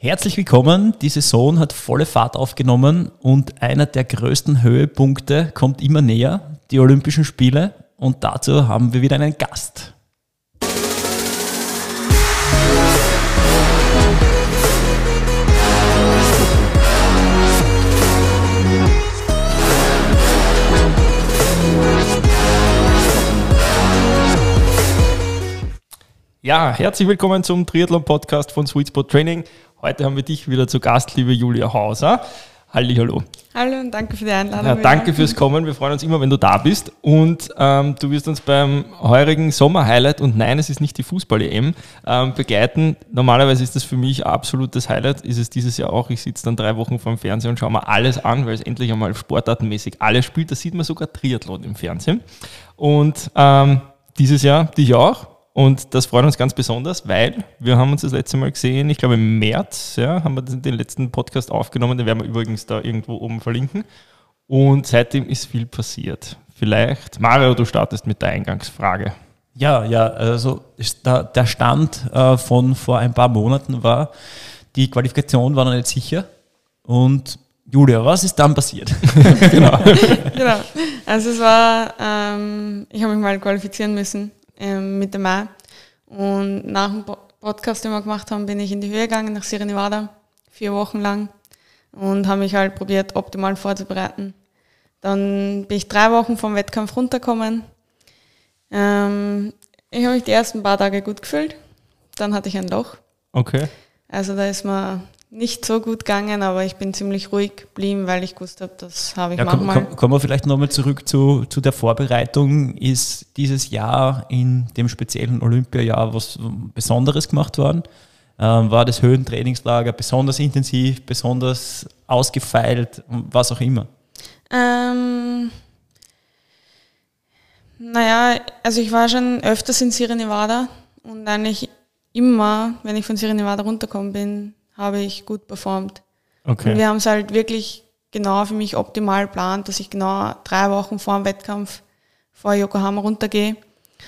Herzlich willkommen. Die Saison hat volle Fahrt aufgenommen und einer der größten Höhepunkte kommt immer näher, die Olympischen Spiele. Und dazu haben wir wieder einen Gast. Ja, herzlich willkommen zum Triathlon-Podcast von Sweet Spot Training. Heute haben wir dich wieder zu Gast, liebe Julia Hauser. Halli, hallo. Hallo und danke für die Einladung. Ja, danke fürs Kommen. Wir freuen uns immer, wenn du da bist. Und ähm, du wirst uns beim heurigen Sommer-Highlight, und nein, es ist nicht die Fußball-EM, ähm, begleiten. Normalerweise ist das für mich absolutes Highlight, ist es dieses Jahr auch. Ich sitze dann drei Wochen vor dem Fernseher und schaue mir alles an, weil es endlich einmal sportartenmäßig alles spielt. Da sieht man sogar Triathlon im Fernsehen. Und ähm, dieses Jahr dich auch. Und das freut uns ganz besonders, weil wir haben uns das letzte Mal gesehen, ich glaube im März, ja, haben wir den letzten Podcast aufgenommen, den werden wir übrigens da irgendwo oben verlinken. Und seitdem ist viel passiert. Vielleicht, Mario, du startest mit der Eingangsfrage. Ja, ja, also der Stand äh, von vor ein paar Monaten war, die Qualifikation war noch nicht sicher. Und Julia, was ist dann passiert? genau. genau. Also es war, ähm, ich habe mich mal qualifizieren müssen ähm, mit dem Mai. Und nach dem Podcast, den wir gemacht haben, bin ich in die Höhe gegangen nach Sierra Nevada, vier Wochen lang und habe mich halt probiert, optimal vorzubereiten. Dann bin ich drei Wochen vom Wettkampf runtergekommen. Ähm, ich habe mich die ersten paar Tage gut gefühlt. Dann hatte ich ein Loch. Okay. Also da ist mir nicht so gut gegangen, aber ich bin ziemlich ruhig geblieben, weil ich gewusst habe, das habe ich ja, manchmal. Komm, komm, kommen wir vielleicht nochmal zurück zu, zu der Vorbereitung. Ist dieses Jahr in dem speziellen Olympiajahr was Besonderes gemacht worden? Ähm, war das Höhentrainingslager besonders intensiv, besonders ausgefeilt, was auch immer? Ähm, naja, also ich war schon öfters in Sierra Nevada und eigentlich immer, wenn ich von Sierra Nevada runtergekommen bin, habe ich gut performt. Okay. Und wir haben es halt wirklich genau für mich optimal geplant, dass ich genau drei Wochen vor dem Wettkampf vor Yokohama runtergehe.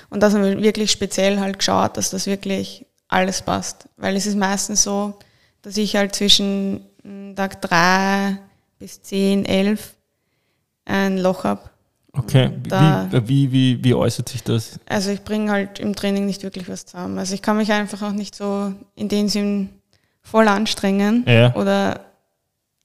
Und das haben wir wirklich speziell halt geschaut, dass das wirklich alles passt. Weil es ist meistens so, dass ich halt zwischen hm, Tag drei bis zehn, elf ein Loch habe. Okay, wie, wie, wie, wie äußert sich das? Also ich bringe halt im Training nicht wirklich was zusammen. Also ich kann mich einfach auch nicht so in dem Sinn voll anstrengen. Ja. Oder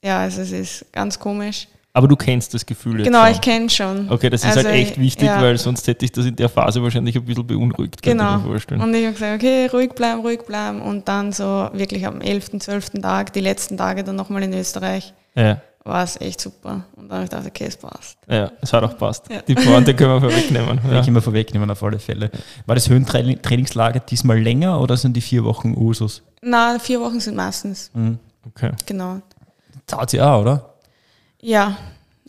ja, also es ist ganz komisch. Aber du kennst das Gefühl jetzt Genau, schon. ich kenne schon. Okay, das ist halt also halt echt wichtig, ja. weil sonst hätte ich das in der Phase wahrscheinlich ein bisschen beunruhigt. Genau. Und ich habe gesagt, okay, ruhig bleiben, ruhig bleiben. Und dann so wirklich am 11., 12. Tag, die letzten Tage dann nochmal in Österreich, ja. war es echt super. Und dann habe ich gedacht, okay, es passt. Ja, es hat auch passt. Ja. Die Pointe können wir vorwegnehmen. ja. können wir vorwegnehmen auf alle Fälle. War das Höhentrainingslager diesmal länger oder sind die vier Wochen Usus? Na, vier Wochen sind meistens. Mhm. Okay. Genau. Zahlt sie auch, oder? Ja,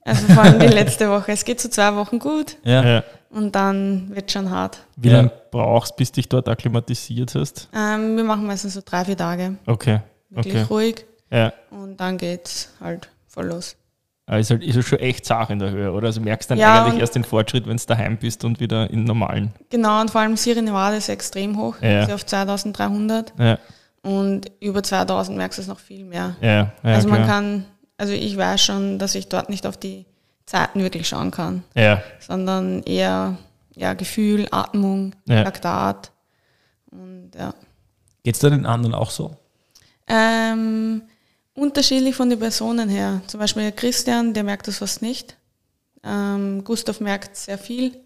also vor allem die letzte Woche. Es geht so zwei Wochen gut ja. ja. und dann wird es schon hart. Wie ja. lange brauchst du, bis dich dort akklimatisiert hast? Ähm, wir machen meistens so drei, vier Tage. Okay. Wirklich okay. ruhig. Ja. Und dann geht es halt voll los. Aber ist halt ist halt schon echt Sache in der Höhe, oder? Also merkst dann ja, eigentlich erst den Fortschritt, wenn du daheim bist und wieder in normalen. Genau, und vor allem Sierra Nevada ist extrem hoch, ja. ist auf 2300. Ja. Und über 2000 merkst du es noch viel mehr. Ja, ja, also man klar. kann, also ich weiß schon, dass ich dort nicht auf die Zeiten wirklich schauen kann, ja. sondern eher ja, Gefühl, Atmung, ja. Laktat. Und ja. Geht es da den anderen auch so? Ähm, unterschiedlich von den Personen her. Zum Beispiel Christian, der merkt das fast nicht. Ähm, Gustav merkt sehr viel.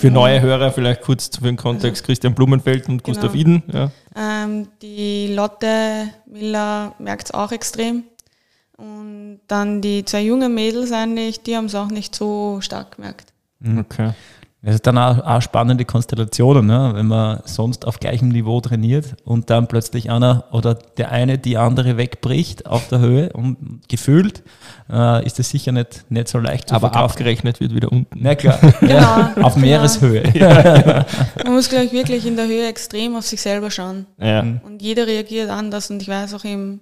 Für neue Hörer vielleicht kurz für den Kontext, Christian Blumenfeld und genau. Gustav Iden. Ja. Ähm, die Lotte Miller merkt es auch extrem. Und dann die zwei jungen Mädels eigentlich, die haben es auch nicht so stark gemerkt. Okay. Das ist dann auch, auch spannende Konstellationen, ne? wenn man sonst auf gleichem Niveau trainiert und dann plötzlich einer oder der eine die andere wegbricht auf der Höhe und gefühlt äh, ist das sicher nicht, nicht so leicht zu Aber verkaufen. abgerechnet wird wieder unten. Na klar, genau, auf Meereshöhe. Ja. Man muss gleich wirklich in der Höhe extrem auf sich selber schauen. Ja. Und jeder reagiert anders und ich weiß auch im,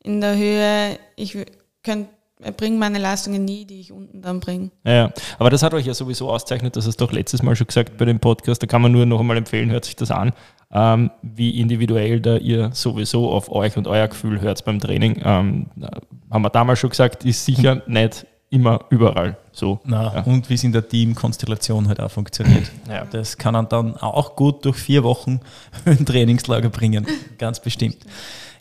in der Höhe, ich könnte bringe meine Leistungen nie, die ich unten dann bringe. Ja, aber das hat euch ja sowieso auszeichnet, das hast du doch letztes Mal schon gesagt bei dem Podcast, da kann man nur noch einmal empfehlen, hört sich das an. ähm, wie individuell da ihr sowieso auf euch und euer Gefühl hört beim Training. Ähm, haben wir damals schon gesagt, ist sicher nicht immer überall so. Na, ja. Und wie es in der Teamkonstellation halt auch funktioniert. Ja. Das kann man dann auch gut durch vier Wochen ein Trainingslager bringen, ganz bestimmt.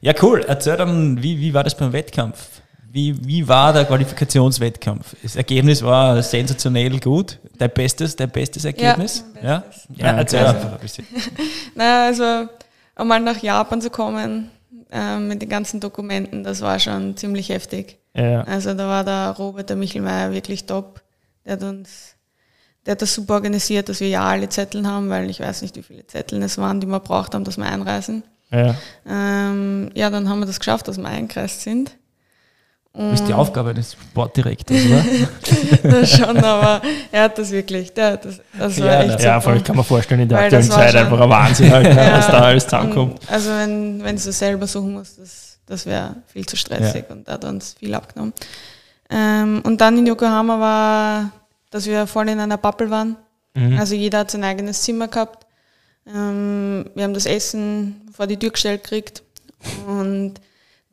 Ja, cool. Erzähl dann, wie, wie war das beim Wettkampf? Wie, wie war der Qualifikationswettkampf? Das Ergebnis war sensationell gut. Dein bestes, dein bestes Ergebnis? Ja, bestes. ja? ja erzähl also, einfach ein bisschen. naja, also einmal nach Japan zu kommen äh, mit den ganzen Dokumenten, das war schon ziemlich heftig. Ja. Also da war der Robert, der Michelmeier wirklich top. Der hat uns, der hat das super organisiert, dass wir ja alle Zettel haben, weil ich weiß nicht, wie viele Zettel es waren, die wir braucht haben, dass wir einreisen. Ja. Ähm, ja, dann haben wir das geschafft, dass wir eingereist sind. Das ist die Aufgabe des Sportdirektors, oder? das schon, aber er hat das wirklich. Der, das, das war ja, echt ja, voll, ich kann mir vorstellen, in der Weil aktuellen Zeit einfach ein Wahnsinn, halt, ja, was da alles zusammenkommt. also wenn, wenn du selber suchen musst, das, das wäre viel zu stressig ja. und da hat uns viel abgenommen. Ähm, und dann in Yokohama war, dass wir voll in einer Bubble waren. Mhm. Also jeder hat sein eigenes Zimmer gehabt. Ähm, wir haben das Essen vor die Tür gestellt gekriegt und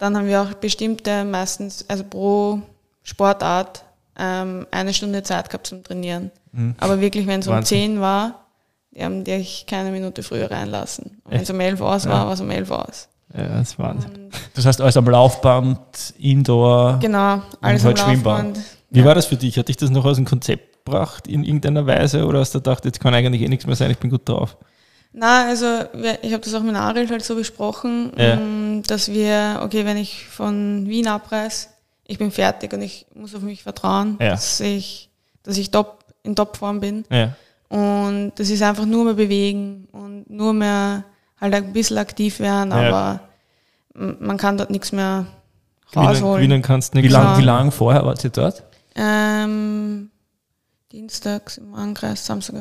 dann haben wir auch bestimmte, meistens, also pro Sportart, ähm, eine Stunde Zeit gehabt zum Trainieren. Mhm. Aber wirklich, wenn es um 10 war, die haben dich keine Minute früher reinlassen. Wenn es um 11 Uhr war, ja. war es um 11 Uhr. Ja, das ist Wahnsinn. Und das heißt, alles am Laufband, Indoor. Genau, alles halt am Laufband. Wie ja. war das für dich? Hat dich das noch aus dem Konzept gebracht in irgendeiner Weise oder hast du gedacht, jetzt kann eigentlich eh nichts mehr sein, ich bin gut drauf? Na, also ich habe das auch mit Ariel halt so besprochen, ja. Ähm, dass wir, okay, wenn ich von Wien abreise, ich bin fertig und ich muss auf mich vertrauen, ja. dass ich, dass ich top, in Topform bin. Ja. Und das ist einfach nur mehr bewegen und nur mehr halt ein bisschen aktiv werden, aber man kann dort nichts mehr rausholen. Gewinnen kannst nichts. Wie lange wie lang vorher wart ihr dort? Ähm, Dienstags im Angreis, Samstag,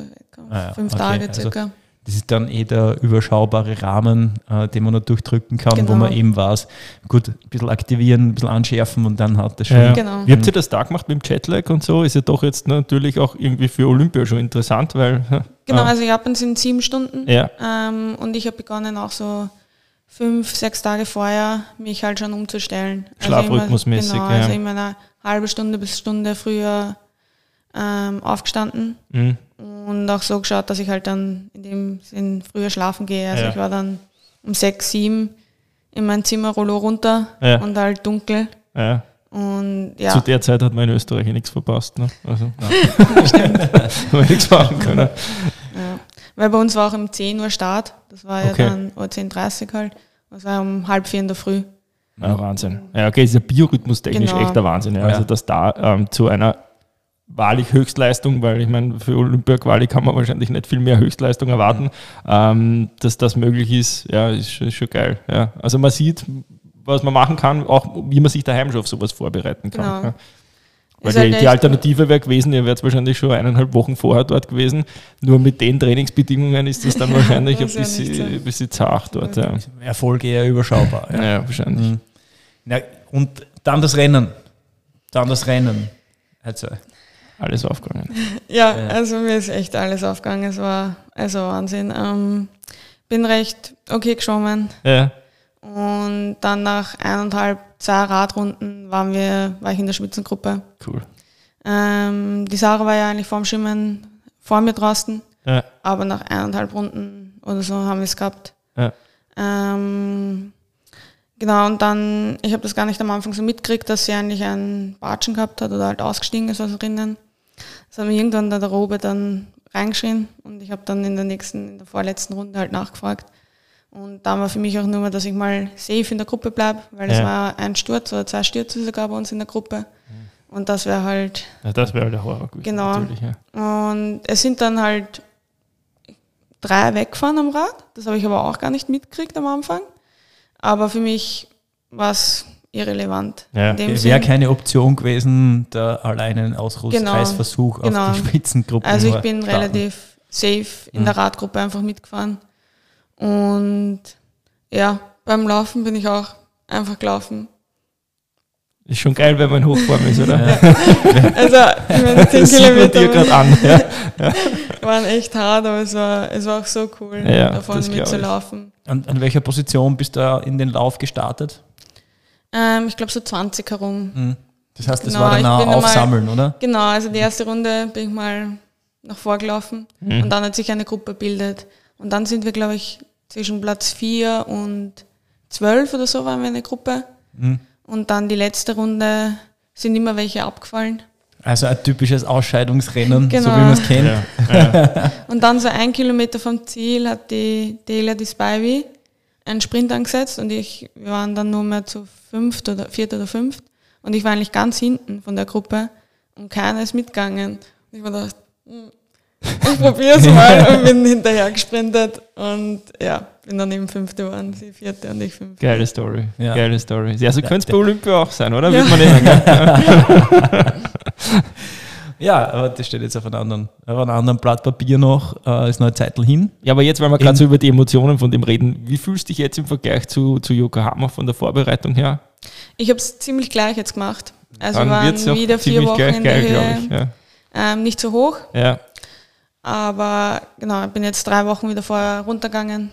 ah, fünf okay. Tage also circa. Also das ist dann eh der überschaubare Rahmen, äh, den man noch durchdrücken kann, genau. wo man eben weiß, gut, ein bisschen aktivieren, ein bisschen anschärfen und dann hat das schon. Ja. Genau. Wie habt ihr das da gemacht mit dem Jetlag und so? Ist ja doch jetzt natürlich auch irgendwie für Olympia schon interessant, weil. Genau, ah. also Japan sind sieben Stunden ja. ähm, und ich habe begonnen auch so fünf, sechs Tage vorher mich halt schon umzustellen. Also Schlafrhythmusmäßig. Also genau, ja. also immer eine halbe Stunde bis Stunde früher ähm, aufgestanden. Mhm und auch so geschaut, dass ich halt dann in dem Sinn früher schlafen gehe. Also ja. ich war dann um sechs, sieben in mein Zimmer, Rollo runter ja. und halt dunkel. Ja. Und, ja. Zu der Zeit hat man in Österreich nichts verpasst. Ne? Also, Stimmt. nichts machen können. Ja. Weil bei uns war auch um 10 Uhr Start. Das war ja okay. dann oder 10.30 Uhr halt. Das war um halb vier in der Früh. Ja, Wahnsinn. Ja, okay, ist ja Biorhythmus technisch genau. echt der Wahnsinn. Ja. Also, dass da ähm, zu einer wahrlich Höchstleistung, weil ich meine, für Olympia-Quali kann man wahrscheinlich nicht viel mehr Höchstleistung erwarten. Ähm, dass das möglich ist, ja, ist, ist schon geil. Ja. Also man sieht, was man machen kann, auch wie man sich daheim schon auf sowas vorbereiten kann. Genau. Ja. Weil die, die, Alternative wäre gewesen, ihr wärt wahrscheinlich schon eineinhalb Wochen vorher dort gewesen. Nur mit den Trainingsbedingungen ist das dann wahrscheinlich ein bisschen, ja ein bisschen zart dort. Ja. Erfolg eher überschaubar. Ja, ja wahrscheinlich. Mhm. Ja, und dann das Rennen. Dann das Rennen. Also alles aufgegangen. Ja, ja, also mir ist echt alles aufgegangen. Es war also Wahnsinn. Ähm, bin recht okay geschwommen. Ja. Und dann nach eineinhalb, zwei Radrunden waren wir, war ich in der Spitzengruppe. Cool. Ähm, die Sarah war ja eigentlich vorm Schwimmen vor mir draußen. Ja. Aber nach eineinhalb Runden oder so haben wir es gehabt. Ja. Ähm, genau, und dann, ich habe das gar nicht am Anfang so mitgekriegt, dass sie eigentlich einen Batschen gehabt hat oder halt ausgestiegen ist aus Rinnen. Das hat mir irgendwann der Robert dann reingeschrien und ich habe dann in der nächsten, in der vorletzten Runde halt nachgefragt. Und da war für mich auch nur, dass ich mal safe in der Gruppe bleibe, weil es ja. war ein Sturz oder zwei Stürze sogar bei uns in der Gruppe. Mhm. Und das wäre halt. Ja, das wäre halt der Horror gewesen. Genau. Ja. Und es sind dann halt drei weggefahren am Rad. Das habe ich aber auch gar nicht mitgekriegt am Anfang. Aber für mich war es irrelevant. Ja. Wäre keine Option gewesen, da alleine einen Ausreißversuch genau, auf die genau. Spitzengruppe Also ich bin starten. relativ safe in mhm. der Radgruppe einfach mitgefahren. Und ja, beim Laufen bin ich auch einfach gelaufen. Ist schon geil, wenn man Hochform ist, oder? Ja. also, ich meine, 10 das Kilometer sieht man dir an. Ja. Ja. waren echt hart, aber es war, es war auch so cool, davon mitzulaufen. An, an welcher Position bist du in den Lauf gestartet? Ähm, ich glaube so 20 herum. Mhm. Das heißt, das genau, war dann auch Aufsammeln, mal, oder? Genau, also die erste Runde bin ich mal nach vorgelaufen mhm. und dann hat sich eine Gruppe bildet. Und dann sind wir, glaube ich, zwischen Platz 4 und 12 oder so waren wir eine Gruppe. Mhm. Und dann die letzte Runde sind immer welche abgefallen. Also ein typisches Ausscheidungsrennen, genau. so wie man es kennt. Ja. Ja. und dann so ein Kilometer vom Ziel hat die Delia die Spivey einen Sprint angesetzt und ich, wir waren dann nur mehr zu fünft oder viert oder fünft. Und ich war eigentlich ganz hinten von der Gruppe und keiner ist mitgegangen. Und ich war da, hm, ich probiere es mal und bin hinterher gesprintet und ja, bin dann eben Fünfte geworden, sie Vierte und ich Fünfte. Geile Story, ja. geile Story. Ja, so könnte es bei Olympia auch sein, oder? Ja. Wird man nehmen, Ja, aber das steht jetzt auf einem anderen, auf einem anderen Blatt Papier noch, äh, ist noch eine Zeit hin. Ja, aber jetzt, weil wir gerade so über die Emotionen von dem reden, wie fühlst du dich jetzt im Vergleich zu, zu Yokohama von der Vorbereitung her? Ich habe es ziemlich gleich jetzt gemacht. Also Dann waren wieder vier Wochen in der Höhe. Ich, ja. ähm, nicht so hoch. Ja. Aber genau, ich bin jetzt drei Wochen wieder vorher runtergegangen.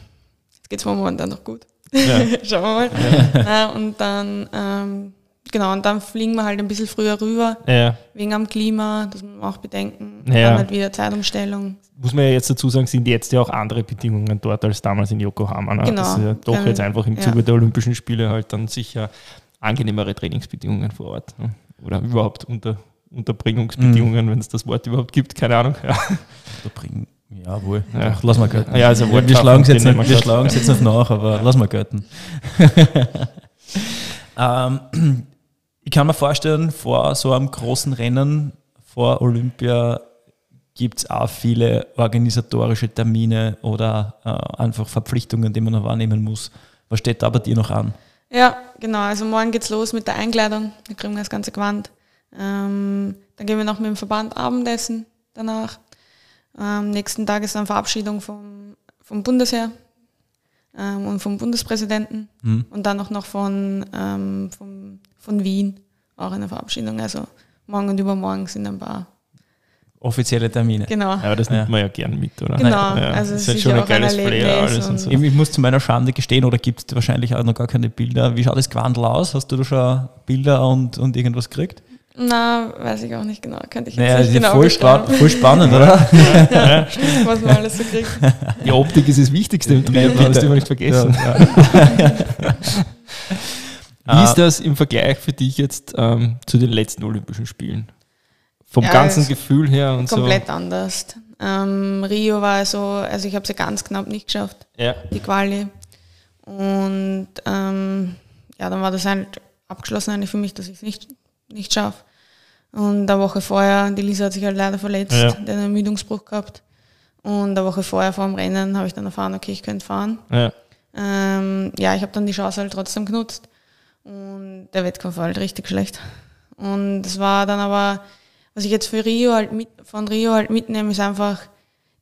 Jetzt geht es momentan noch gut. Ja. Schauen wir mal. Ja. Äh, und dann, ähm, genau, und dann fliegen wir halt ein bisschen früher rüber. Ja. Wegen am Klima, das muss man auch bedenken. Ja. Dann halt wieder Zeitumstellung. Muss man ja jetzt dazu sagen, sind jetzt ja auch andere Bedingungen dort als damals in Yokohama. Ne? Genau. Das ist ja doch ähm, jetzt einfach im Zuge der Olympischen Spiele halt dann sicher angenehmere Trainingsbedingungen vor Ort. Ne? Oder überhaupt unter Unterbringungsbedingungen, mhm. wenn es das Wort überhaupt gibt, keine Ahnung. Ja. Unterbringen. Ja, wohl. Ja. Lass mal gelten. Ja, also wir schlagen es jetzt, nicht, wir schlagen jetzt nicht nach, aber lass mal gelten. ähm, ich kann mir vorstellen, vor so einem großen Rennen, vor Olympia, gibt es auch viele organisatorische Termine oder äh, einfach Verpflichtungen, die man noch wahrnehmen muss. Was steht da bei dir noch an? Ja, genau. Also morgen geht's los mit der Einkleidung. Da kriegen wir das ganze Gewand. Ähm, dann gehen wir noch mit dem Verband Abendessen danach. Am nächsten Tag ist dann Verabschiedung vom, vom Bundesheer ähm, und vom Bundespräsidenten mhm. und dann auch noch von, ähm, vom, von Wien auch eine Verabschiedung. Also morgen und übermorgen sind ein paar offizielle Termine. Genau. Aber das nimmt ja. man ja gern mit, oder? Genau, ja. also es ist halt schon ein geiles ein Flair alles und so. Ich muss zu meiner Schande gestehen, oder gibt es wahrscheinlich auch noch gar keine Bilder. Wie schaut das Quandel aus? Hast du da schon Bilder und, und irgendwas gekriegt? Na, weiß ich auch nicht genau. Könnte ich jetzt naja, nicht genau voll, spa voll spannend, oder? ja, stimmt, was man alles so kriegt. Die Optik ist das Wichtigste im Triathlon, das dürfen wir nicht vergessen. Wie ist das im Vergleich für dich jetzt ähm, zu den letzten Olympischen Spielen? Vom ja, ganzen Gefühl her und komplett so? Komplett anders. Ähm, Rio war so, also ich habe es ja ganz knapp nicht geschafft, ja. die Quali. Und ähm, ja, dann war das halt abgeschlossen eigentlich für mich, dass ich es nicht, nicht schaffe. Und eine Woche vorher, die Lisa hat sich halt leider verletzt, ja. hat einen Ermüdungsbruch gehabt. Und eine Woche vorher vor dem Rennen habe ich dann erfahren, okay, ich könnte fahren. Ja, ähm, ja ich habe dann die Chance halt trotzdem genutzt. Und der Wettkampf war halt richtig schlecht. Und es war dann aber, was ich jetzt für Rio halt mit, von Rio halt mitnehme, ist einfach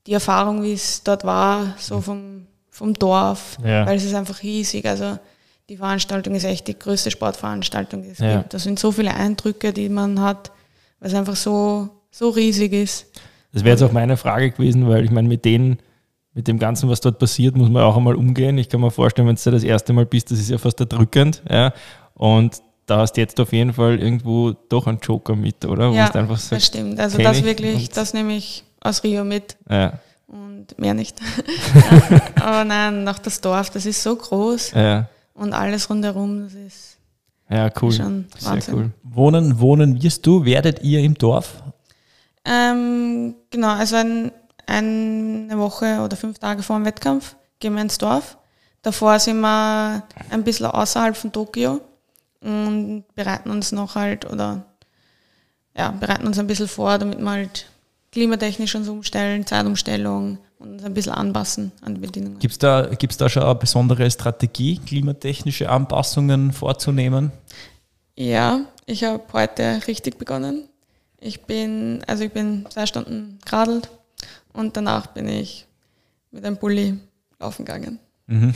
die Erfahrung, wie es dort war, so vom, vom Dorf, ja. weil es ist einfach riesig. Also die Veranstaltung ist echt die größte Sportveranstaltung, die es ja. gibt. Da sind so viele Eindrücke, die man hat weil es einfach so, so riesig ist. Das wäre jetzt auch meine Frage gewesen, weil ich meine, mit denen, mit dem Ganzen, was dort passiert, muss man auch einmal umgehen. Ich kann mir vorstellen, wenn du das erste Mal bist, das ist ja fast erdrückend. Ja? Und da hast du jetzt auf jeden Fall irgendwo doch einen Joker mit, oder? Ja, einfach sagst, das stimmt. Also das wirklich, das nehme ich aus Rio mit. Ja. Und mehr nicht. Aber nein, noch das Dorf, das ist so groß. Ja. Und alles rundherum, das ist ja, cool. Schon Sehr cool. Wohnen, wohnen wirst du, werdet ihr im Dorf? Ähm, genau, also ein, eine Woche oder fünf Tage vor dem Wettkampf gehen wir ins Dorf. Davor sind wir ein bisschen außerhalb von Tokio und bereiten uns noch halt oder ja, bereiten uns ein bisschen vor, damit wir halt klimatechnisch uns umstellen, Zeitumstellung, und uns ein bisschen anpassen an die Bedingungen. Gibt es da, gibt's da schon eine besondere Strategie, klimatechnische Anpassungen vorzunehmen? Ja, ich habe heute richtig begonnen. Ich bin, also ich bin zwei Stunden geradelt und danach bin ich mit einem Pulli laufen gegangen. Mhm.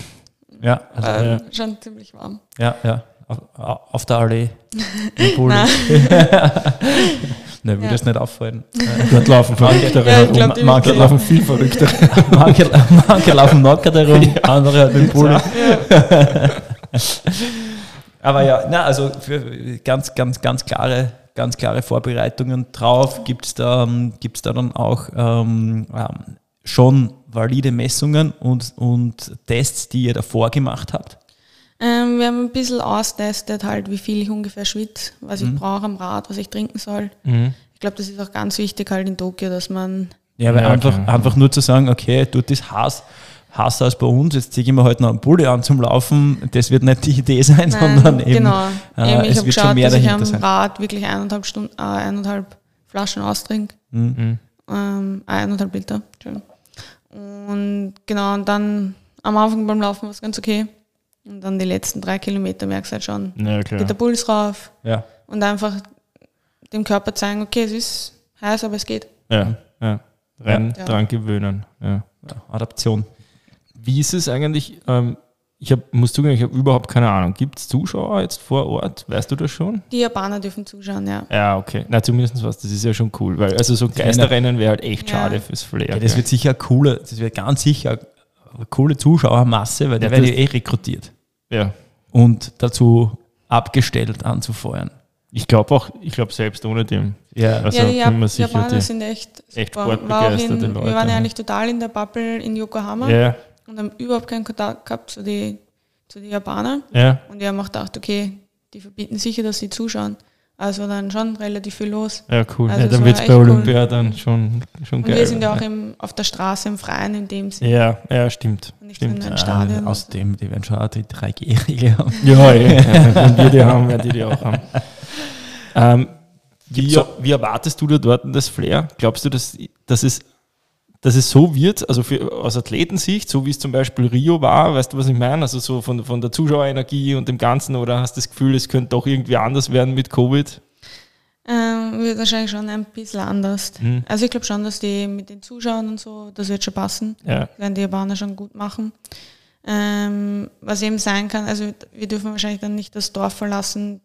Ja, also, ja. schon ziemlich warm. Ja, ja. auf, auf der Allee im Pool. Nein, würde ja. es nicht auffallen. Dort laufen Verrücktere ja, herum. Glaub, manche laufen viel Verrücktere. manche, manche laufen nackert herum, ja. andere halt mit Pool. Ja. Aber ja, na, also für ganz, ganz, ganz klare, ganz klare Vorbereitungen drauf. Gibt es da, gibt's da dann auch ähm, ähm, schon valide Messungen und, und Tests, die ihr davor gemacht habt? Ähm, wir haben ein bisschen austestet, halt, wie viel ich ungefähr schwitze, was mhm. ich brauche am Rad, was ich trinken soll. Mhm. Ich glaube, das ist auch ganz wichtig halt in Tokio, dass man. Ja, weil ja, einfach, okay. einfach nur zu sagen, okay, tut das Hass, Hass als bei uns, jetzt ziehe ich mir halt noch einen Pulli an zum Laufen, das wird nicht die Idee sein, Nein, sondern eben, genau. Äh, eben ich es wird geschaut, schon mehr dass ich am sein. Rad wirklich eineinhalb Stunden, äh, eineinhalb Flaschen austrinke. Mhm. Ähm, eineinhalb Liter, Und genau, und dann am Anfang beim Laufen war es ganz okay. Und dann die letzten drei Kilometer merkst du halt schon, ja, geht der Puls rauf. Ja. Und einfach dem Körper zeigen, okay, es ist heiß, aber es geht. Ja, ja. Rein ja. dran gewöhnen. Ja. Adaption. Wie ist es eigentlich? Ähm, ich hab, muss zugeben, ich habe überhaupt keine Ahnung. Gibt es Zuschauer jetzt vor Ort? Weißt du das schon? Die Japaner dürfen zuschauen, ja. Ja, okay. Na, zumindest was, das ist ja schon cool. Weil also so Geisterrennen wäre halt echt schade fürs Flair. Ja, das wird sicher coole, das wird ganz sicher eine coole Zuschauermasse, weil der wird ja eh rekrutiert. Ja. Und dazu abgestellt anzufeuern. Ich glaube auch, ich glaube selbst ohne dem. Ja, also ja die Jap Japaner die sind echt, echt sportbegeisterte Leute. Wir waren ja eigentlich total in der Bubble in Yokohama ja. Und haben überhaupt keinen Kontakt gehabt zu den zu die Japanern. Ja. Und haben auch gedacht, okay, die verbieten sicher, dass sie zuschauen. Also dann schon relativ viel los. Ja, cool. Also ja, dann wird es bei Olympia cool. dann schon, schon und geil. Wir sind ja auch im, auf der Straße im Freien in dem Sinne. Ja, ja, stimmt. Und nicht stimmt. in einem Stadion. Äh, außerdem, die werden schon auch die 3G-Regel haben. Ja, ja, ja. wenn wir die haben, werden die die auch haben. Ähm, wie, so, wie, erwartest du da dort das Flair? Glaubst du, dass, dass, es, dass es so wird, also für, aus Athletensicht, so wie es zum Beispiel Rio war, weißt du, was ich meine? Also so von, von der Zuschauerenergie und dem Ganzen, oder hast du das Gefühl, es könnte doch irgendwie anders werden mit Covid? Ähm, wird wahrscheinlich schon ein bisschen anders. Mhm. Also ich glaube schon, dass die mit den Zuschauern und so, das wird schon passen. Ja. Werden die Japaner schon gut machen. Ähm, was eben sein kann, also wir dürfen wahrscheinlich dann nicht das Dorf verlassen,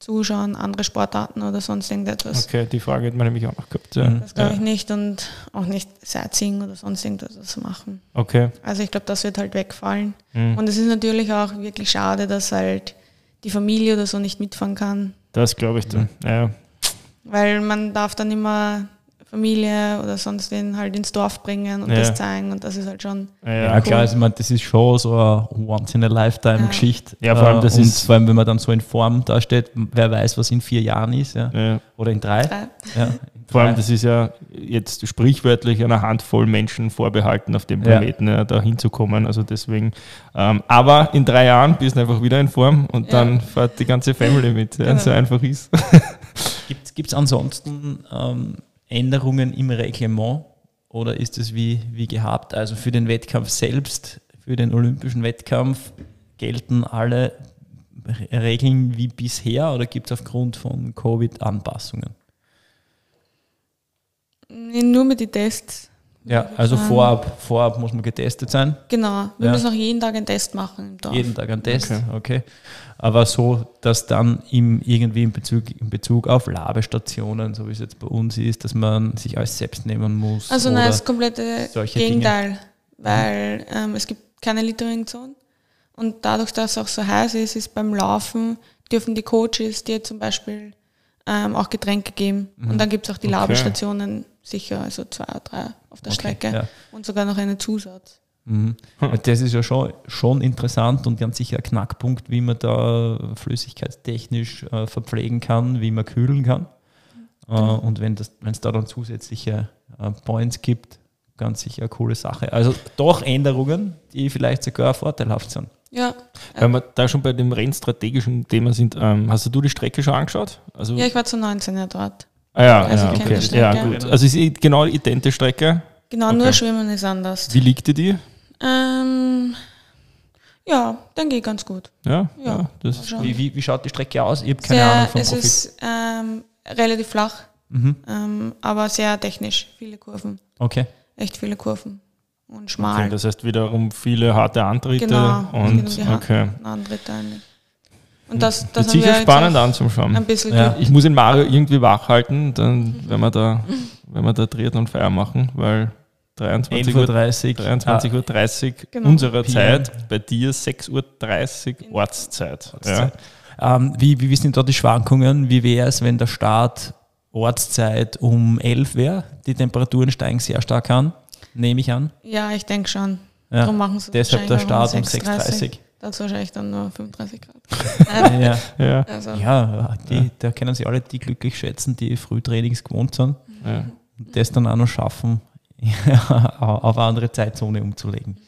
zuschauen, andere Sportarten oder sonst irgendetwas. Okay, die Frage hat man nämlich auch noch gehabt. Ja. Das glaube ich ja. nicht und auch nicht Sightseeing oder sonst irgendetwas machen. Okay. Also ich glaube, das wird halt wegfallen. Mhm. Und es ist natürlich auch wirklich schade, dass halt die Familie oder so nicht mitfahren kann. Das glaube ich dann, ja. Weil man darf dann immer Familie oder sonst wen halt ins Dorf bringen und ja. das zeigen und das ist halt schon. Ja, ja cool. klar, also ich meine, das ist schon so eine Once-in-a-Lifetime-Geschichte. Ja. vor allem das und ist. vor allem, wenn man dann so in Form dasteht, wer weiß, was in vier Jahren ist, ja. Oder in drei. drei. Ja. Vor allem, das ist ja jetzt sprichwörtlich einer Handvoll Menschen vorbehalten, auf dem Planeten ja. da hinzukommen. Also deswegen, ähm, aber in drei Jahren bist du einfach wieder in Form und dann fährt die ganze Family mit. Ja, genau. So einfach ist. Gibt es ansonsten ähm, Änderungen im Reglement oder ist es wie, wie gehabt? Also für den Wettkampf selbst, für den olympischen Wettkampf gelten alle Regeln wie bisher oder gibt es aufgrund von Covid Anpassungen? Nur mit den Tests. Ja, also vorab, vorab muss man getestet sein. Genau, wir ja. müssen auch jeden Tag einen Test machen im Dorf. Jeden Tag einen Test, okay. okay. Aber so, dass dann im, irgendwie in Bezug, in Bezug auf Labestationen, so wie es jetzt bei uns ist, dass man sich alles selbst nehmen muss. Also nein, das komplette Gegenteil, Dinge. weil ähm, es gibt keine Littering-Zone und dadurch, dass es auch so heiß ist, ist beim Laufen dürfen die Coaches dir zum Beispiel ähm, auch Getränke geben. Mhm. Und dann gibt es auch die okay. Labestationen sicher, also zwei oder drei auf der okay, Strecke ja. und sogar noch einen Zusatz. Mhm. Das ist ja schon, schon interessant und ganz sicher ein Knackpunkt, wie man da flüssigkeitstechnisch äh, verpflegen kann, wie man kühlen kann. Äh, genau. und wenn es da dann zusätzliche äh, Points gibt, ganz sicher eine coole Sache. Also doch Änderungen, die vielleicht sogar vorteilhaft sind. Ja. Wenn wir da schon bei dem rennstrategischen Thema sind, ähm, hast du die Strecke schon angeschaut? Also ja, ich war zu 19 ja dort. Ah ja, also ja okay. Ja, gut. Also ist genau die identische Strecke? Genau, okay. nur Schwimmen ist anders. Wie liegt die dir? Ähm, ja, dann geht ganz gut. Ja, ja. ja das wie, wie, wie, schaut die Strecke aus? Ich habe keine sehr, Ahnung vom Es Profil. ist ähm, relativ flach, mhm. ähm, aber sehr technisch. Viele Kurven. Okay. Echt viele Kurven und schmal. Okay, das heißt wiederum viele harte Antritte genau, und okay. Antritte eigentlich. Und das, das ist sicher spannend anzuschauen. Ein bisschen ja. Ich muss den Mario irgendwie wach halten, dann, wenn wir da, wenn wir da Triathlon Feier machen, weil 23 Uhr 30, 23 Uhr 30 genau. unserer PM. Zeit, bei dir 6.30 Uhr genau. Ortszeit. Ortszeit. Ja. Ähm, wie, wie sind da die Schwankungen? Wie wäre es, wenn der Start Ortszeit um 11 wäre? Die Temperaturen steigen sehr stark an, nehme ich an. Ja, ich denke schon. Ja. Darum machen sie Deshalb der Start um 6.30 Uhr. Dazu wahrscheinlich dann nur 35 Grad. ja, ja. Also. ja die, da können sie alle die glücklich schätzen, die Frühtrainings gewohnt sind. Ja. Und das dann auch noch schaffen, auf eine andere Zeitzone umzulegen.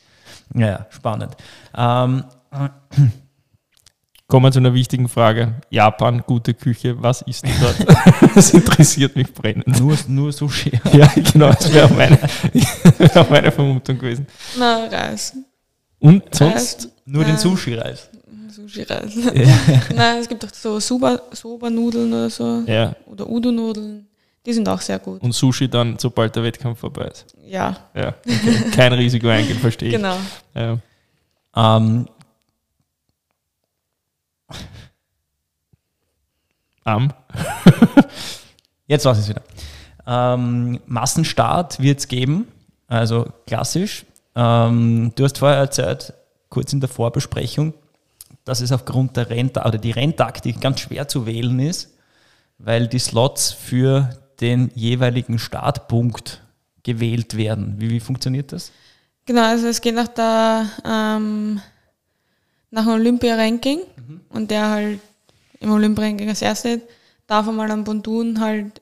Ja, spannend. Ähm, Kommen wir zu einer wichtigen Frage. Japan, gute Küche, was ist denn dort? das interessiert mich brennend. Nur, nur Sushi. ja, genau, das wäre auch meine, wär meine Vermutung gewesen. Na, Reis. Und sonst? Nur Nein. den Sushi-Reis. Sushi-Reis. Ja. Nein, es gibt auch so Soba-Nudeln oder so. Ja. Oder Udo-Nudeln. Die sind auch sehr gut. Und Sushi dann, sobald der Wettkampf vorbei ist. Ja. Ja. Okay. Kein Risiko eingehen, verstehe ich. Genau. Ja. Ähm, Am. Jetzt weiß ich es wieder. Ähm, Massenstart wird es geben, also klassisch. Ähm, du hast vorher erzählt, kurz in der Vorbesprechung, dass es aufgrund der Renntaktik oder die Renntaktik ganz schwer zu wählen ist, weil die Slots für den jeweiligen Startpunkt gewählt werden. Wie, wie funktioniert das? Genau, also es geht nach der ähm, nach dem Olympia-Ranking mhm. und der halt im Olympia-Ranking als erster darf einmal am Bondun halt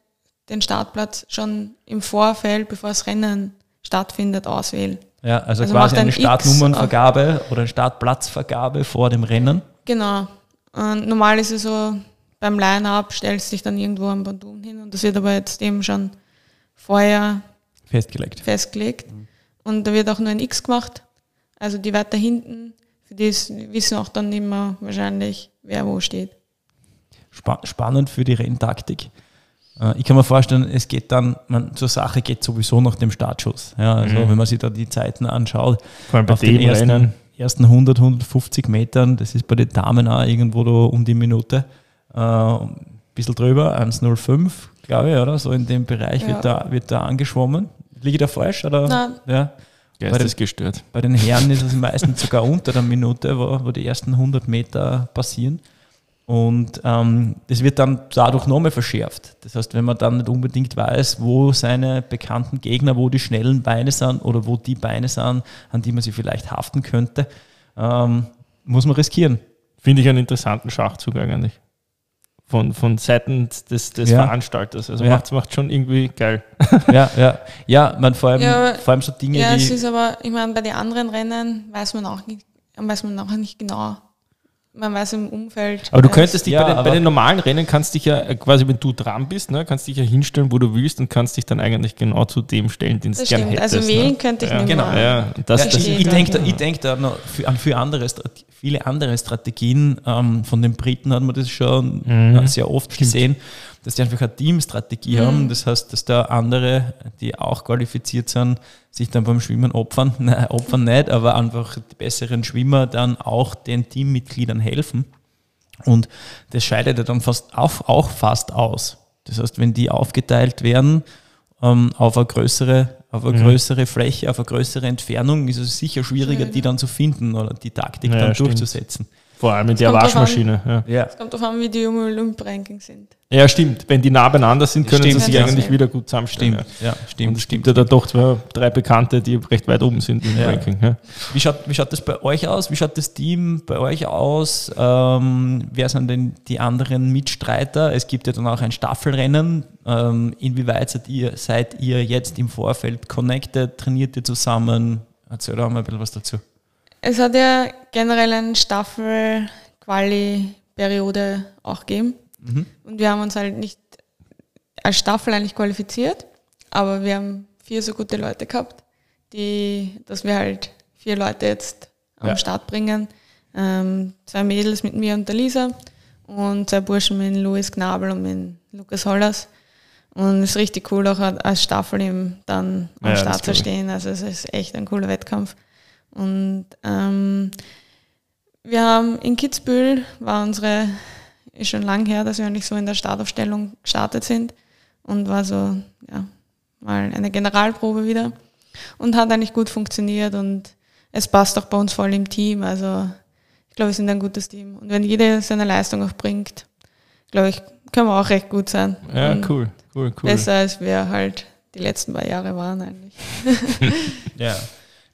den Startplatz schon im Vorfeld, bevor das Rennen stattfindet, auswählen. Ja, also, also quasi eine Startnummernvergabe oder eine Startplatzvergabe vor dem Rennen. Genau. Und normal ist es so, beim Line-Up stellst du dich dann irgendwo am Bandun hin und das wird aber jetzt eben schon vorher festgelegt. festgelegt. Mhm. Und da wird auch nur ein X gemacht. Also die weiter hinten, für die wissen auch dann immer wahrscheinlich, wer wo steht. Spannend für die Renntaktik. Äh, ich kann mir vorstellen, es geht dann, man, zur Sache geht sowieso nach dem Startschuss. Ja, also mhm. wenn man sich da die Zeiten anschaut, Vor allem bei auf den ersten, Rennen. ersten 100, 150 Metern, das ist bei den Damen auch irgendwo da um die Minute, äh, ein bisschen drüber, 1,05, glaube ich, oder? So in dem Bereich ja. wird, da, wird da angeschwommen. Liege ich da falsch? Oder? Nein. Ja. Geistesgestört. Bei den Herren ist es meistens sogar unter der Minute, wo, wo die ersten 100 Meter passieren. Und ähm, das wird dann dadurch nochmal verschärft. Das heißt, wenn man dann nicht unbedingt weiß, wo seine bekannten Gegner, wo die schnellen Beine sind oder wo die Beine sind, an die man sie vielleicht haften könnte, ähm, muss man riskieren. Finde ich einen interessanten Schachzug eigentlich. Von, von Seiten des, des ja. Veranstalters. Also ja. macht es schon irgendwie geil. Ja, ja. Ja, man vor allem, ja, vor allem so Dinge ja, wie. Ja, es ist aber, ich meine, bei den anderen Rennen weiß man auch nicht, weiß man auch nicht genau, man weiß im Umfeld. Aber du könntest dich ja, bei, den, bei, den, normalen Rennen kannst dich ja äh, quasi, wenn du dran bist, ne, kannst dich ja hinstellen, wo du willst und kannst dich dann eigentlich genau zu dem stellen, den du gerne hättest. Also wählen ne? könnte ich ja. nicht genau. Ja, das, das, ich denke da, denk da noch für, an für andere, viele andere Strategien. Ähm, von den Briten hat man das schon mhm. sehr oft Stimmt. gesehen dass die einfach eine Teamstrategie mhm. haben. Das heißt, dass da andere, die auch qualifiziert sind, sich dann beim Schwimmen opfern. Nein, opfern nicht, aber einfach die besseren Schwimmer dann auch den Teammitgliedern helfen. Und das scheidet ja dann fast auch, auch fast aus. Das heißt, wenn die aufgeteilt werden ähm, auf eine größere auf eine mhm. größere Fläche, auf eine größere Entfernung, ist es sicher schwieriger, die dann zu finden oder die Taktik ja, dann stimmt. Vor allem in der Waschmaschine. An, ja. Es kommt darauf an, wie die Olymp-Rankings sind. Ja, stimmt. Wenn die nah beieinander sind, können stimmt, sie sich eigentlich ja. wieder gut zusammenstellen. Stimmt, ja, stimmt. Und es gibt ja da doch zwei, drei Bekannte, die recht weit oben sind im ja. Ranking. Ja. Wie, schaut, wie schaut das bei euch aus? Wie schaut das Team bei euch aus? Ähm, wer sind denn die anderen Mitstreiter? Es gibt ja dann auch ein Staffelrennen. Ähm, inwieweit seid ihr, seid ihr jetzt im Vorfeld connected? Trainiert ihr zusammen? Erzähl doch mal ein bisschen was dazu. Es hat ja generell eine Staffel-Quali-Periode auch gegeben. Mhm. Und wir haben uns halt nicht als Staffel eigentlich qualifiziert, aber wir haben vier so gute Leute gehabt, die, dass wir halt vier Leute jetzt am ja. Start bringen. Ähm, zwei Mädels mit mir und der Lisa und zwei Burschen mit Louis Knabel und mit Lukas Hollers. Und es ist richtig cool, auch als Staffel eben dann am ja, Start zu stehen. Also es ist echt ein cooler Wettkampf. Und ähm, Wir haben in Kitzbühel, war unsere, ist schon lang her, dass wir eigentlich so in der Startaufstellung gestartet sind und war so, ja, mal eine Generalprobe wieder und hat eigentlich gut funktioniert und es passt auch bei uns voll im Team. Also ich glaube, wir sind ein gutes Team. Und wenn jeder seine Leistung auch bringt, glaube ich, können wir auch recht gut sein. Ja, und cool, cool, cool. Besser als wir halt die letzten paar Jahre waren eigentlich. ja.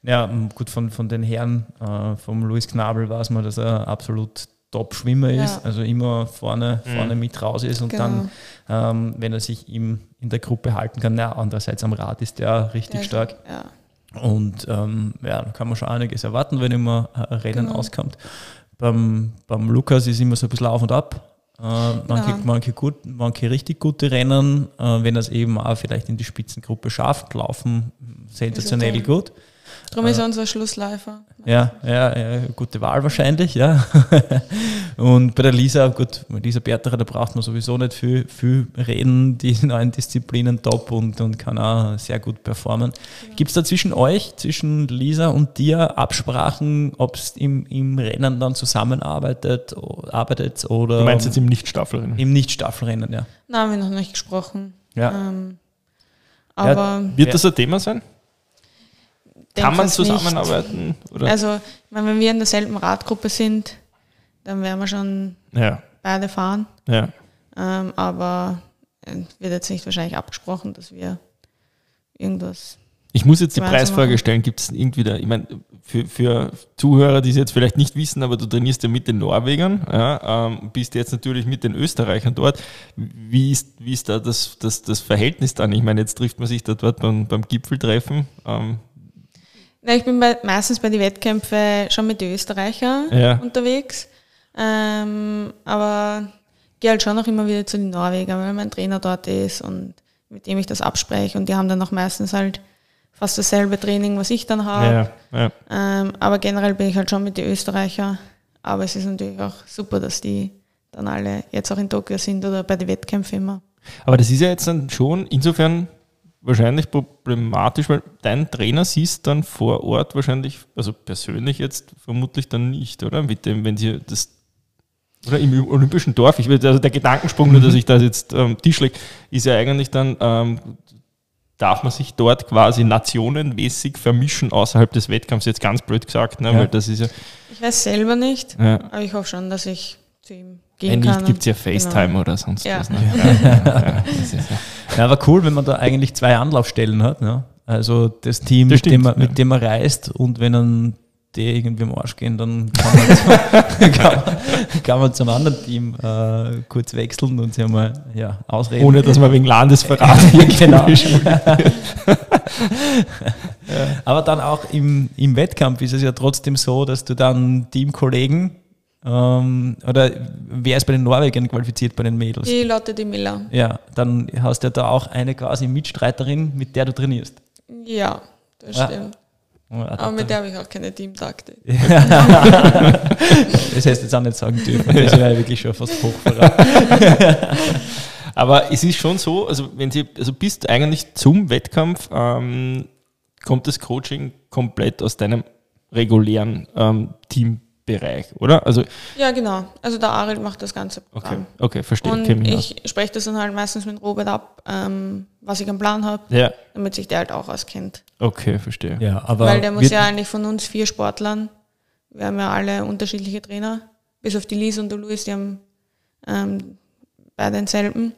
Ja, gut, von, von den Herren, äh, vom Luis Knabel weiß man, dass er absolut Top-Schwimmer ja. ist, also immer vorne, mhm. vorne mit raus ist und genau. dann, ähm, wenn er sich im, in der Gruppe halten kann, ja, andererseits am Rad ist der richtig der stark. Ist, ja. Und ähm, ja, da kann man schon einiges erwarten, wenn immer ein Rennen genau. auskommt. Beim, beim Lukas ist immer so ein bisschen auf und ab. Äh, manche, ja. manche, gut, manche richtig gute Rennen, äh, wenn er es eben auch vielleicht in die Spitzengruppe schafft, laufen sensationell gut. Darum ist er unser Schlussläufer. Ja, ja, ja, gute Wahl wahrscheinlich, ja. Und bei der Lisa, gut, Lisa Berterer, da braucht man sowieso nicht viel, viel reden, die neuen Disziplinen top und, und kann auch sehr gut performen. Ja. Gibt es da zwischen euch, zwischen Lisa und dir Absprachen, ob es im, im Rennen dann zusammenarbeitet arbeitet oder. Du meinst jetzt im Nicht-Staffelrennen? Im Nicht-Staffelrennen, ja. Nein, haben wir noch nicht gesprochen. Ja. Ähm, aber ja, wird das ein Thema sein? Kann man zusammenarbeiten? Oder? Also, ich meine, wenn wir in derselben Radgruppe sind, dann werden wir schon ja. beide fahren. Ja. Ähm, aber äh, wird jetzt nicht wahrscheinlich abgesprochen, dass wir irgendwas. Ich muss jetzt die Preisfrage machen. stellen, gibt es irgendwie da, ich meine, für, für Zuhörer, die es jetzt vielleicht nicht wissen, aber du trainierst ja mit den Norwegern, ja, ähm, bist jetzt natürlich mit den Österreichern dort. Wie ist, wie ist da das, das, das Verhältnis dann? Ich meine, jetzt trifft man sich da dort beim, beim Gipfeltreffen. Ähm, na, ich bin bei, meistens bei den Wettkämpfen schon mit den Österreichern ja. unterwegs. Ähm, aber gehe halt schon noch immer wieder zu den Norwegern, weil mein Trainer dort ist und mit dem ich das abspreche. Und die haben dann auch meistens halt fast dasselbe Training, was ich dann habe. Ja, ja. ähm, aber generell bin ich halt schon mit den Österreichern. Aber es ist natürlich auch super, dass die dann alle jetzt auch in Tokio sind oder bei den Wettkämpfen immer. Aber das ist ja jetzt dann schon insofern wahrscheinlich problematisch, weil dein Trainer siehst dann vor Ort wahrscheinlich, also persönlich jetzt vermutlich dann nicht, oder? Mit dem, wenn sie das oder im olympischen Dorf, ich will, also der Gedankensprung, nur dass ich das jetzt ähm, Tisch lege, ist ja eigentlich dann, ähm, darf man sich dort quasi nationenmäßig vermischen außerhalb des Wettkampfs, jetzt ganz blöd gesagt, ne? Ja. weil das ist ja. Ich weiß selber nicht, ja. aber ich hoffe schon, dass ich zu ihm gehen wenn kann. Wenn nicht, gibt es ja FaceTime genau. oder sonst ja. was. Ne? Ja. Ja, aber cool, wenn man da eigentlich zwei Anlaufstellen hat. Ne? Also das Team, das stimmt, mit, dem man, mit dem man reist und wenn dann die irgendwie am Arsch gehen, dann kann man, zum, kann man, kann man zum anderen Team äh, kurz wechseln und sich mal ja, ausreden. Ohne dass man wegen Landesverrat genau. Aber dann auch im, im Wettkampf ist es ja trotzdem so, dass du dann Teamkollegen ähm, oder wer ist bei den Norwegern qualifiziert bei den Mädels? Die Lotte de Miller. Ja, dann hast du ja da auch eine quasi Mitstreiterin, mit der du trainierst. Ja, das ja. stimmt. Aber mit der habe ich auch keine Teamtaktik. das heißt jetzt auch nicht sagen dürfen, das wäre wirklich schon fast Hochverrat. Aber es ist schon so, also wenn sie, also bist eigentlich zum Wettkampf, ähm, kommt das Coaching komplett aus deinem regulären ähm, Team Bereich, oder? Also ja, genau. Also der Ariel macht das ganze Programm. Okay, okay verstehe. Und ich spreche das dann halt meistens mit Robert ab, ähm, was ich am Plan habe, ja. damit sich der halt auch auskennt. Okay, verstehe. Ja, aber Weil der muss ja eigentlich von uns vier Sportlern, wir haben ja alle unterschiedliche Trainer, bis auf die Lise und der Luis, die haben ähm, beide denselben.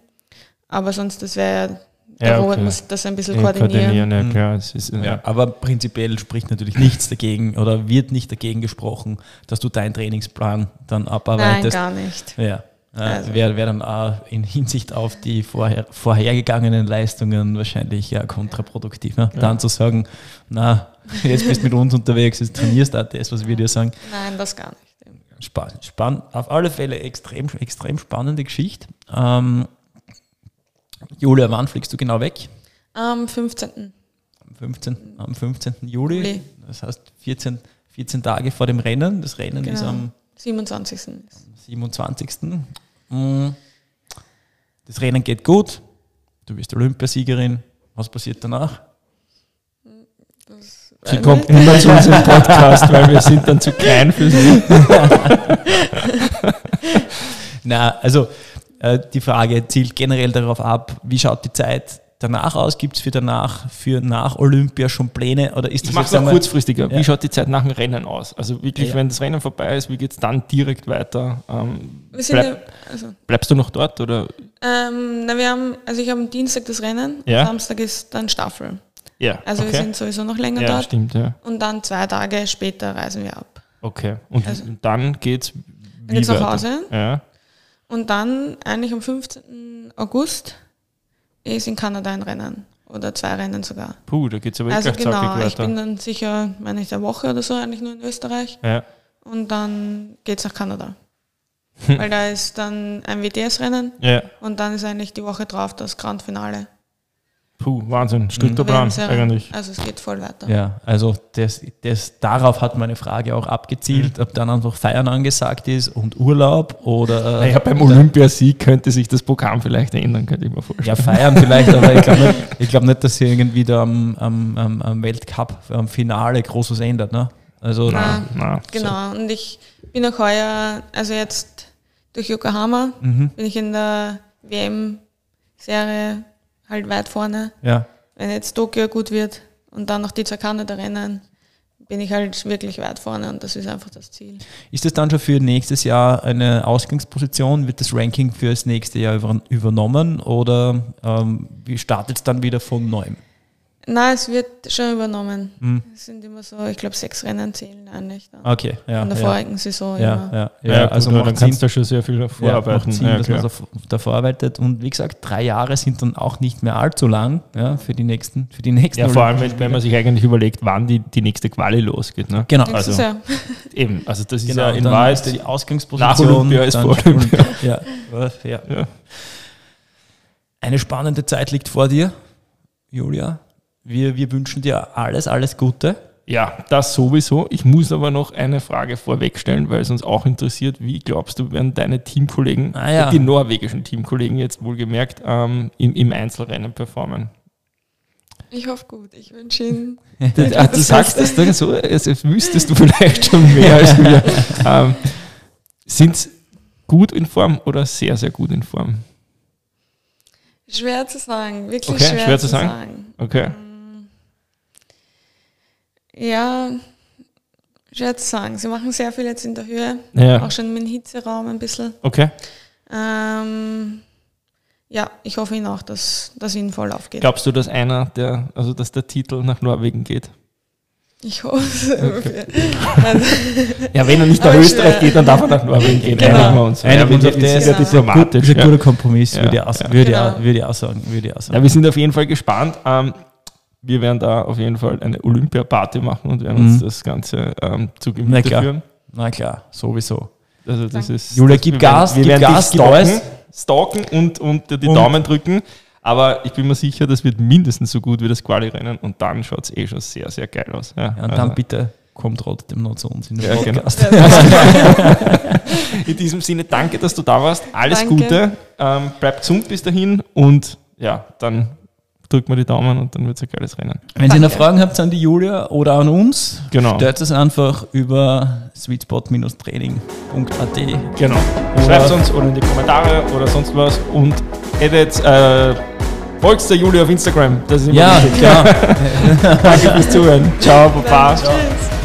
Aber sonst, das wäre der ja, Robert muss das ein bisschen ja, koordinieren. koordinieren ja, mhm. ist, ja. Aber prinzipiell spricht natürlich nichts dagegen oder wird nicht dagegen gesprochen, dass du deinen Trainingsplan dann abarbeitest. Nein, gar nicht. Ja. Also. Wäre wär dann auch in Hinsicht auf die vorher, vorhergegangenen Leistungen wahrscheinlich ja kontraproduktiv. Ne? Dann zu sagen, na, jetzt bist du mit uns unterwegs, jetzt trainierst du das, was wir dir sagen. Nein, das gar nicht. Spannend, spann, auf alle Fälle extrem, extrem spannende Geschichte. Ähm, Julia, wann fliegst du genau weg? Am 15. Am 15. Am 15. Juli. Juli. Das heißt 14, 14 Tage vor dem Rennen. Das Rennen genau. ist am 27. 27. Mm. Das Rennen geht gut. Du bist Olympiasiegerin. Was passiert danach? Das Sie kommt immer zu unserem Podcast, weil wir sind dann zu klein für sie. Na, also die Frage zielt generell darauf ab, wie schaut die Zeit danach aus? Gibt es für danach, für nach Olympia schon Pläne? Oder ist das ich mache es kurzfristiger. Ja. Wie schaut die Zeit nach dem Rennen aus? Also wirklich, ja. wenn das Rennen vorbei ist, wie geht es dann direkt weiter? Ähm, bleib, ja, also bleibst du noch dort? Oder? Ähm, na, wir haben, also ich habe am Dienstag das Rennen, Samstag ist dann Staffel. Ja, also okay. wir sind sowieso noch länger dort. Stimmt, ja. Und dann zwei Tage später reisen wir ab. Okay. Und also, dann geht's wie geht's nach Hause. Ja. Und dann eigentlich am 15. August ist in Kanada ein Rennen. Oder zwei Rennen sogar. Puh, da geht es aber Also genau, weiter. ich bin dann sicher, meine ich, eine Woche oder so eigentlich nur in Österreich. Ja. Und dann geht es nach Kanada. Weil da ist dann ein WTS-Rennen. Ja. Und dann ist eigentlich die Woche drauf das Grand Finale. Puh, Wahnsinn, strikter Plan eigentlich. Also es geht voll weiter. Ja, also das, das, darauf hat meine Frage auch abgezielt, mhm. ob dann einfach Feiern angesagt ist und Urlaub oder... Naja, beim Olympiasieg könnte sich das Programm vielleicht ändern, könnte ich mir vorstellen. Ja, feiern vielleicht, aber ich glaube nicht, glaub nicht, dass sich irgendwie da am, am, am Weltcup, am Finale groß was ändert. Ne? Also, na, na, genau, so. und ich bin auch heuer, also jetzt durch Yokohama, mhm. bin ich in der WM-Serie halt weit vorne. Ja. Wenn jetzt Tokio gut wird und dann noch die zwei Kanada-Rennen, bin ich halt wirklich weit vorne und das ist einfach das Ziel. Ist das dann schon für nächstes Jahr eine Ausgangsposition? Wird das Ranking für das nächste Jahr übernommen oder ähm, wie startet es dann wieder von neuem? Nein, es wird schon übernommen. Mhm. Es sind immer so, ich glaube, sechs Rennen zählen eigentlich. Dann. Okay, ja. In der ja. vorigen Saison. Ja, immer. ja, ja, ja, also gut, dann kannst du schon sehr viel davor ja, arbeiten. Sinn, ja, dass man davor arbeitet. Und wie gesagt, drei Jahre sind dann auch nicht mehr allzu lang ja, für die nächsten, für die nächsten. Ja, vor allem, wenn man sich eigentlich überlegt, wann die, die nächste Quali losgeht. Ne? Genau. Also, eben, also das ist genau, ja in Wahrheit die Ausgangsposition. Nach Olympia ist vor Olympia. ja. ja. Eine spannende Zeit liegt vor dir, Julia. Wir, wir wünschen dir alles, alles Gute. Ja, das sowieso. Ich muss aber noch eine Frage vorwegstellen, weil es uns auch interessiert. Wie glaubst du, werden deine Teamkollegen, ah, ja. die norwegischen Teamkollegen jetzt wohlgemerkt, ähm, im, im Einzelrennen performen? Ich hoffe gut. Ich wünsche Ihnen. du, du sagst das dann so, als wüsstest du vielleicht schon mehr als wir. Ähm, Sind sie gut in Form oder sehr, sehr gut in Form? Schwer zu sagen, wirklich okay, schwer, schwer, zu sagen. sagen. Okay. Ja, schwer zu sagen. Sie machen sehr viel jetzt in der Höhe. Ja. Auch schon mit dem Hitzeraum ein bisschen. Okay. Ähm, ja, ich hoffe Ihnen auch, dass das Ihnen voll aufgeht. Glaubst du, dass einer, der, also dass der Titel nach Norwegen geht? Ich hoffe. Okay. ja, wenn er nicht nach Österreich schwer. geht, dann darf er nach Norwegen gehen. Genau. Einigen wir uns. Einigen uns auf das. Ist ja diplomatisch. Das ist ein guter Kompromiss, ja. würde, ich auch, würde, genau. auch, würde ich auch sagen. Würde ich auch sagen. Ja, wir sind auf jeden Fall gespannt. Ähm, wir werden da auf jeden Fall eine Olympia-Party machen und werden mhm. uns das Ganze ähm, zu Gemüte Na führen. Na klar, sowieso. Also das ist, Julia, gib wir Gas, wir gib werden Gas, stalken, stalken und, und die und Daumen drücken. Aber ich bin mir sicher, das wird mindestens so gut wie das Quali-Rennen und dann schaut es eh schon sehr, sehr geil aus. Ja, ja und also. dann bitte kommt trotzdem noch zu uns in den ja, Podcast. in diesem Sinne, danke, dass du da warst. Alles danke. Gute. Ähm, bleibt gesund bis dahin und ja, dann drückt man die Daumen und dann wird es ein geiles Rennen. Wenn Danke. ihr noch Fragen habt an die Julia oder an uns, genau. stellt es einfach über sweetspot-training.at. Genau. Schreibt uns oder in die Kommentare oder sonst was und edit, äh, folgt der Julia auf Instagram. Das ist immer ja, wichtig. klar. Danke fürs Zuhören. Ciao, Papa. Tschüss.